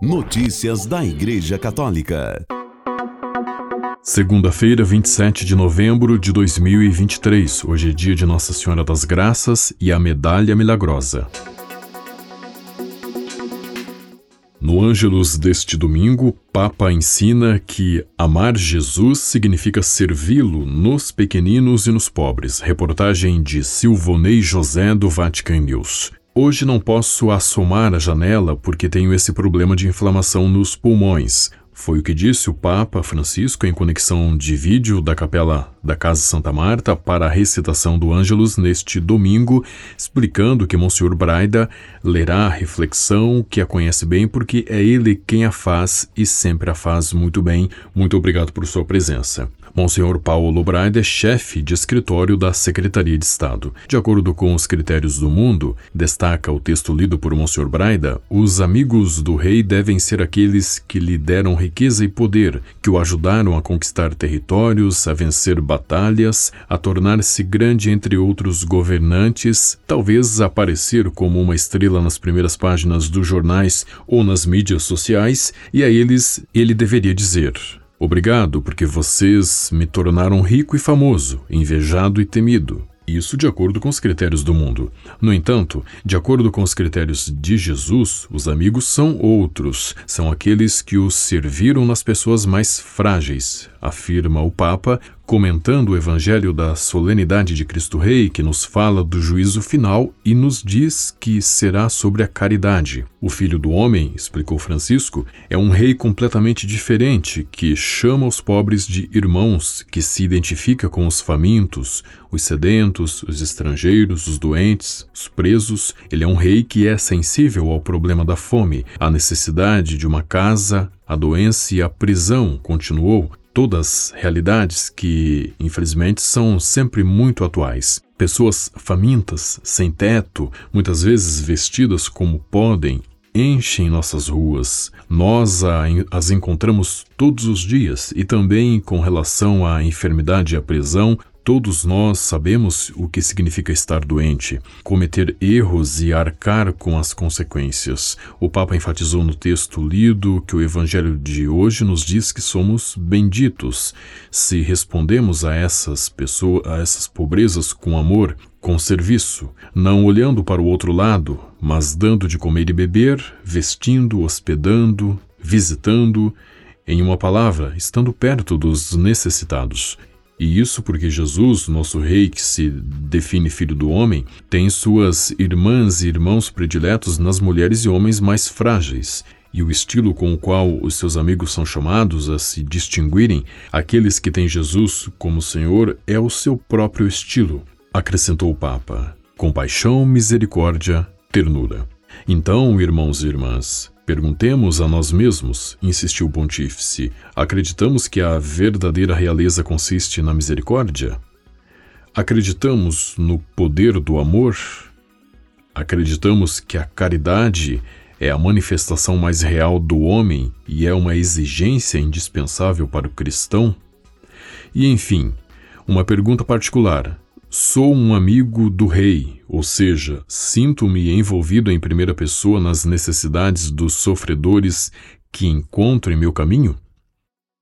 Notícias da Igreja Católica. Segunda-feira, 27 de novembro de 2023. Hoje é dia de Nossa Senhora das Graças e a Medalha Milagrosa. No Ângelus deste domingo, Papa ensina que amar Jesus significa servi-lo nos pequeninos e nos pobres. Reportagem de Silvonei José do Vatican News. Hoje não posso assomar a janela porque tenho esse problema de inflamação nos pulmões. Foi o que disse o Papa Francisco em conexão de vídeo da capela da Casa Santa Marta para a recitação do Ângelus neste domingo, explicando que Monsenhor Braida lerá a reflexão, que a conhece bem, porque é ele quem a faz e sempre a faz muito bem. Muito obrigado por sua presença. Monsenhor Paulo Braida é chefe de escritório da Secretaria de Estado. De acordo com os critérios do mundo, destaca o texto lido por Monsenhor Braida, os amigos do rei devem ser aqueles que lhe deram riqueza e poder, que o ajudaram a conquistar territórios, a vencer batalhas, a tornar-se grande entre outros governantes, talvez aparecer como uma estrela nas primeiras páginas dos jornais ou nas mídias sociais, e a eles ele deveria dizer: Obrigado, porque vocês me tornaram rico e famoso, invejado e temido. Isso de acordo com os critérios do mundo. No entanto, de acordo com os critérios de Jesus, os amigos são outros, são aqueles que os serviram nas pessoas mais frágeis, afirma o Papa, comentando o Evangelho da solenidade de Cristo Rei, que nos fala do juízo final e nos diz que será sobre a caridade. O Filho do Homem, explicou Francisco, é um rei completamente diferente, que chama os pobres de irmãos, que se identifica com os famintos, os sedentos, os estrangeiros, os doentes, os presos. Ele é um rei que é sensível ao problema da fome, à necessidade de uma casa, a doença e a prisão, continuou, todas realidades que, infelizmente, são sempre muito atuais. Pessoas famintas, sem teto, muitas vezes vestidas como podem, enchem nossas ruas. Nós as encontramos todos os dias e também com relação à enfermidade e à prisão, Todos nós sabemos o que significa estar doente, cometer erros e arcar com as consequências. O Papa enfatizou no texto lido que o Evangelho de hoje nos diz que somos benditos se respondemos a essas pessoas, a essas pobrezas com amor, com serviço, não olhando para o outro lado, mas dando de comer e beber, vestindo, hospedando, visitando, em uma palavra, estando perto dos necessitados. E isso porque Jesus, nosso Rei, que se define filho do homem, tem suas irmãs e irmãos prediletos nas mulheres e homens mais frágeis. E o estilo com o qual os seus amigos são chamados a se distinguirem, aqueles que têm Jesus como Senhor, é o seu próprio estilo, acrescentou o Papa. Compaixão, misericórdia, ternura. Então, irmãos e irmãs, Perguntemos a nós mesmos, insistiu o pontífice: acreditamos que a verdadeira realeza consiste na misericórdia? Acreditamos no poder do amor? Acreditamos que a caridade é a manifestação mais real do homem e é uma exigência indispensável para o cristão? E enfim, uma pergunta particular: Sou um amigo do rei, ou seja, sinto-me envolvido em primeira pessoa nas necessidades dos sofredores que encontro em meu caminho?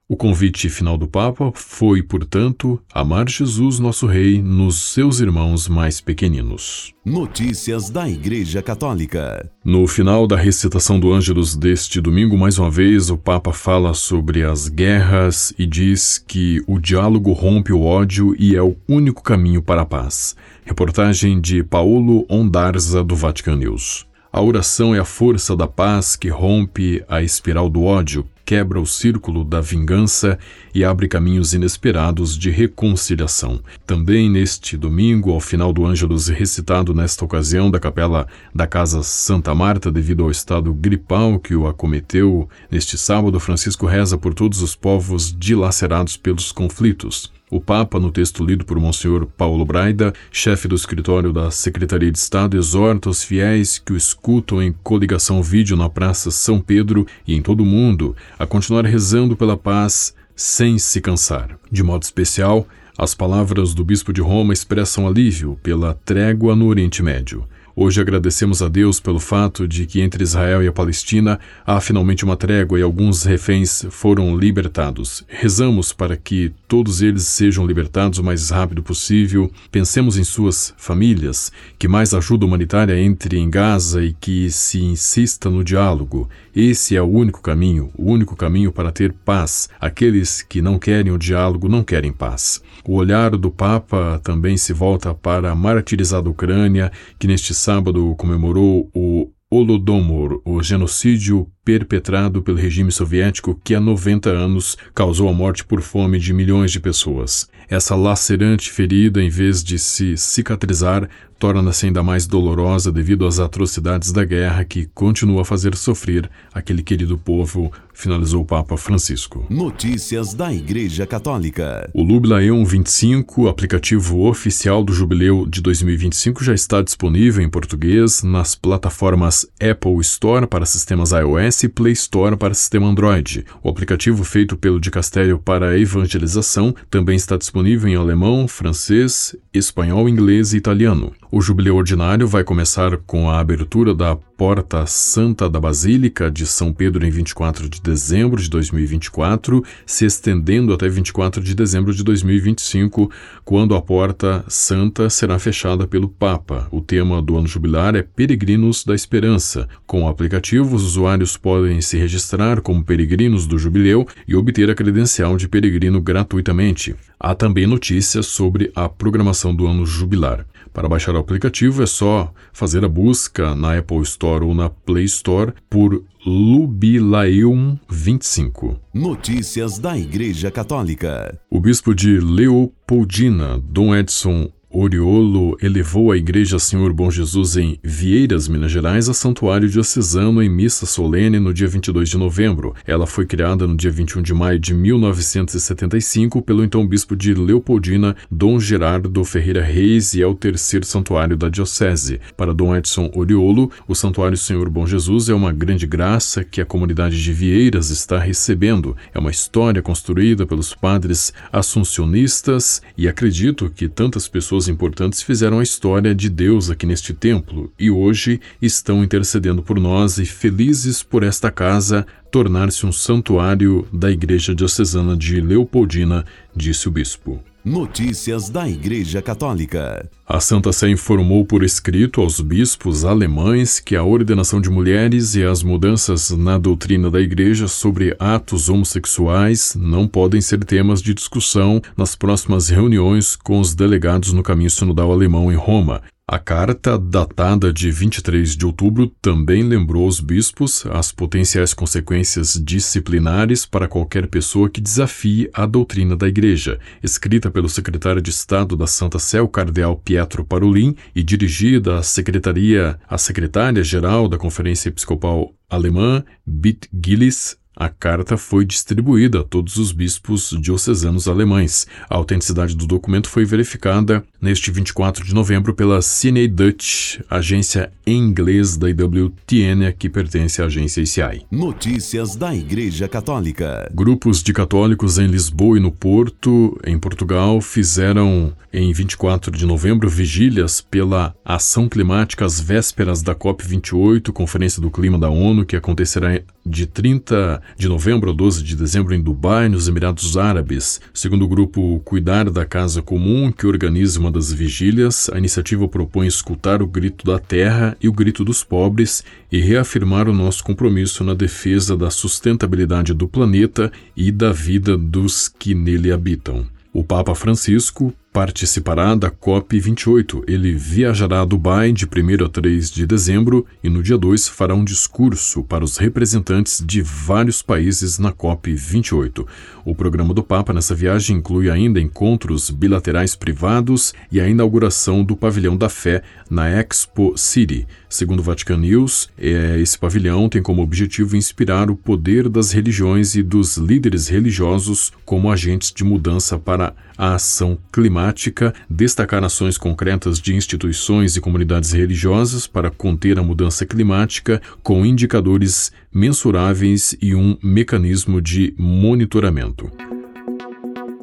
O convite final do Papa foi, portanto, amar Jesus, nosso Rei, nos seus irmãos mais pequeninos. Notícias da Igreja Católica. No final da recitação do Ângelus deste domingo, mais uma vez, o Papa fala sobre as guerras e diz que o diálogo rompe o ódio e é o único caminho para a paz. Reportagem de Paulo Ondarza, do Vatican News. A oração é a força da paz que rompe a espiral do ódio, quebra o círculo da vingança e abre caminhos inesperados de reconciliação. Também neste domingo, ao final do Ângelus recitado nesta ocasião da capela da Casa Santa Marta, devido ao estado gripal que o acometeu, neste sábado, Francisco reza por todos os povos dilacerados pelos conflitos. O Papa, no texto lido por Monsenhor Paulo Braida, chefe do escritório da Secretaria de Estado, exorta os fiéis que o escutam em coligação vídeo na Praça São Pedro e em todo o mundo a continuar rezando pela paz sem se cansar. De modo especial, as palavras do bispo de Roma expressam alívio pela trégua no Oriente Médio. Hoje agradecemos a Deus pelo fato de que entre Israel e a Palestina há finalmente uma trégua e alguns reféns foram libertados. Rezamos para que todos eles sejam libertados o mais rápido possível. Pensemos em suas famílias, que mais ajuda humanitária entre em Gaza e que se insista no diálogo. Esse é o único caminho, o único caminho para ter paz. Aqueles que não querem o diálogo não querem paz. O olhar do Papa também se volta para a martirizada Ucrânia, que neste sábado comemorou o Holodomor, o genocídio perpetrado pelo regime soviético que há 90 anos causou a morte por fome de milhões de pessoas. Essa lacerante ferida, em vez de se cicatrizar, torna-se ainda mais dolorosa devido às atrocidades da guerra que continua a fazer sofrer aquele querido povo, finalizou o Papa Francisco. Notícias da Igreja Católica. O Jubileum 25, aplicativo oficial do Jubileu de 2025, já está disponível em português nas plataformas Apple Store para sistemas iOS e Play Store para sistema Android. O aplicativo feito pelo Dicastério para a Evangelização também está disponível em alemão, francês, espanhol, inglês e italiano. O jubileu ordinário vai começar com a abertura da Porta Santa da Basílica de São Pedro em 24 de dezembro de 2024, se estendendo até 24 de dezembro de 2025, quando a Porta Santa será fechada pelo Papa. O tema do ano jubilar é Peregrinos da Esperança. Com o aplicativo, os usuários podem se registrar como peregrinos do jubileu e obter a credencial de peregrino gratuitamente. Há também notícias sobre a programação do ano jubilar. Para baixar o aplicativo é só fazer a busca na Apple Store ou na Play Store por Lubilaeum 25. Notícias da Igreja Católica. O bispo de Leopoldina, Dom Edson Oriolo elevou a Igreja Senhor Bom Jesus em Vieiras, Minas Gerais, a santuário diocesano em missa solene no dia 22 de novembro. Ela foi criada no dia 21 de maio de 1975 pelo então bispo de Leopoldina, Dom Gerardo Ferreira Reis, e é o terceiro santuário da diocese. Para Dom Edson Oriolo, o santuário Senhor Bom Jesus é uma grande graça que a comunidade de Vieiras está recebendo. É uma história construída pelos padres assuncionistas e acredito que tantas pessoas pessoas importantes fizeram a história de Deus aqui neste templo e hoje estão intercedendo por nós e felizes por esta casa tornar-se um santuário da Igreja Diocesana de Leopoldina, disse o bispo. Notícias da Igreja Católica. A Santa Sé informou por escrito aos bispos alemães que a ordenação de mulheres e as mudanças na doutrina da Igreja sobre atos homossexuais não podem ser temas de discussão nas próximas reuniões com os delegados no caminho sinodal alemão em Roma, a carta, datada de 23 de outubro, também lembrou os bispos as potenciais consequências disciplinares para qualquer pessoa que desafie a doutrina da Igreja, escrita pelo secretário de Estado da Santa Sé, o cardeal Pietro Parolin, e dirigida à secretaria, à secretária-geral da Conferência Episcopal Alemã, Bit Gillis, a carta foi distribuída a todos os bispos diocesanos alemães. A autenticidade do documento foi verificada neste 24 de novembro pela CNA Dutch, agência em inglês da IWTN, que pertence à agência ICI. Notícias da Igreja Católica. Grupos de católicos em Lisboa e no Porto, em Portugal, fizeram em 24 de novembro vigílias pela ação climática às vésperas da COP28, Conferência do Clima da ONU, que acontecerá de 30 de novembro a 12 de dezembro em Dubai, nos Emirados Árabes. Segundo o grupo Cuidar da Casa Comum, que organiza uma das vigílias, a iniciativa propõe escutar o grito da terra e o grito dos pobres e reafirmar o nosso compromisso na defesa da sustentabilidade do planeta e da vida dos que nele habitam. O Papa Francisco participará da COP28. Ele viajará a Dubai de 1 a 3 de dezembro e no dia 2 fará um discurso para os representantes de vários países na COP28. O programa do Papa nessa viagem inclui ainda encontros bilaterais privados e a inauguração do Pavilhão da Fé na Expo City. Segundo o Vatican News, é, esse pavilhão tem como objetivo inspirar o poder das religiões e dos líderes religiosos como agentes de mudança para a ação climática, destacar ações concretas de instituições e comunidades religiosas para conter a mudança climática com indicadores mensuráveis e um mecanismo de monitoramento.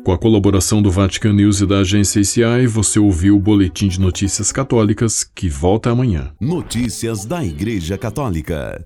Com a colaboração do Vatican News e da agência ICI, você ouviu o Boletim de Notícias Católicas, que volta amanhã. Notícias da Igreja Católica.